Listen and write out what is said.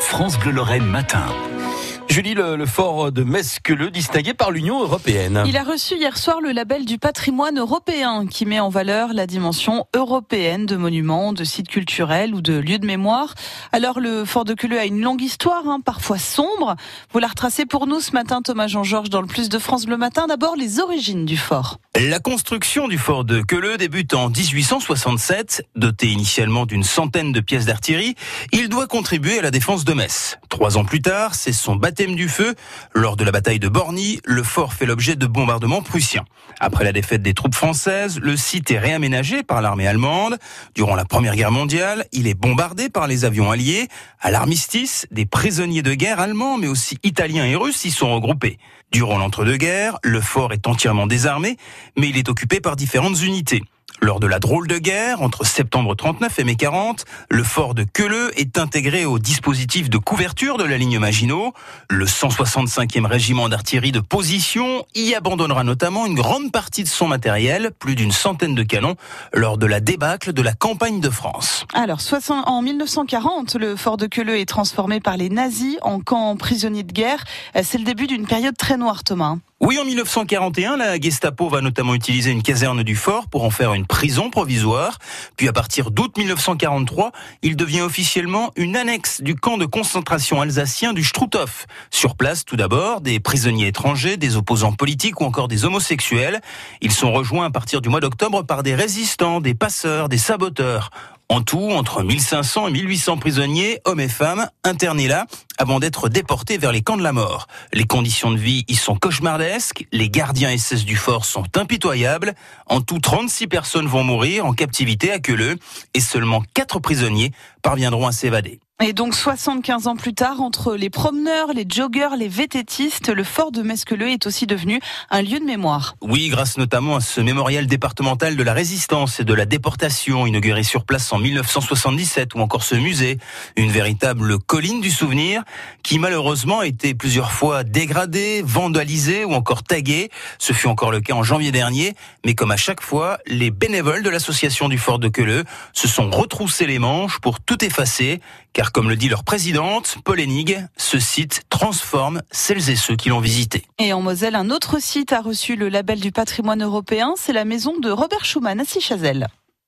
France Bleu Lorraine matin. Julie, le, fort de Mesqueleu, distingué par l'Union européenne. Il a reçu hier soir le label du patrimoine européen qui met en valeur la dimension européenne de monuments, de sites culturels ou de lieux de mémoire. Alors le fort de Queuleux a une longue histoire, hein, parfois sombre. Vous la retracez pour nous ce matin, Thomas Jean-Georges, dans le Plus de France le matin. D'abord les origines du fort. La construction du fort de Queuleux débute en 1867. Doté initialement d'une centaine de pièces d'artillerie, il doit contribuer à la défense de Metz. Trois ans plus tard, c'est son bâtiment du feu. Lors de la bataille de Borny, le fort fait l'objet de bombardements prussiens. Après la défaite des troupes françaises, le site est réaménagé par l'armée allemande. Durant la Première Guerre mondiale, il est bombardé par les avions alliés. À l'armistice, des prisonniers de guerre allemands, mais aussi italiens et russes y sont regroupés. Durant l'entre-deux-guerres, le fort est entièrement désarmé, mais il est occupé par différentes unités. Lors de la drôle de guerre, entre septembre 39 et mai 40, le fort de Queuleux est intégré au dispositif de couverture de la ligne Maginot. Le 165e régiment d'artillerie de position y abandonnera notamment une grande partie de son matériel, plus d'une centaine de canons, lors de la débâcle de la campagne de France. Alors, en 1940, le fort de Queuleux est transformé par les nazis en camp prisonnier de guerre. C'est le début d'une période très noire, Thomas. Oui, en 1941, la Gestapo va notamment utiliser une caserne du fort pour en faire une prison provisoire. Puis à partir d'août 1943, il devient officiellement une annexe du camp de concentration alsacien du Struthof. Sur place, tout d'abord, des prisonniers étrangers, des opposants politiques ou encore des homosexuels. Ils sont rejoints à partir du mois d'octobre par des résistants, des passeurs, des saboteurs. En tout, entre 1500 et 1800 prisonniers, hommes et femmes, internés là, avant d'être déportés vers les camps de la mort. Les conditions de vie y sont cauchemardesques, les gardiens SS du fort sont impitoyables. En tout, 36 personnes vont mourir en captivité à Queuleux et seulement 4 prisonniers parviendront à s'évader. Et donc 75 ans plus tard, entre les promeneurs, les joggeurs, les vététistes, le fort de Mesqueleu est aussi devenu un lieu de mémoire. Oui, grâce notamment à ce mémorial départemental de la résistance et de la déportation inauguré sur place en 1977 ou encore ce musée, une véritable colline du souvenir qui malheureusement a été plusieurs fois dégradée, vandalisée ou encore taguée. Ce fut encore le cas en janvier dernier, mais comme à chaque fois, les bénévoles de l'association du fort de Queuleux se sont retroussés les manches pour tout effacer car comme le dit leur présidente, Paul Enig, ce site transforme celles et ceux qui l'ont visité. Et en Moselle, un autre site a reçu le label du patrimoine européen, c'est la maison de Robert Schumann à Sichazel.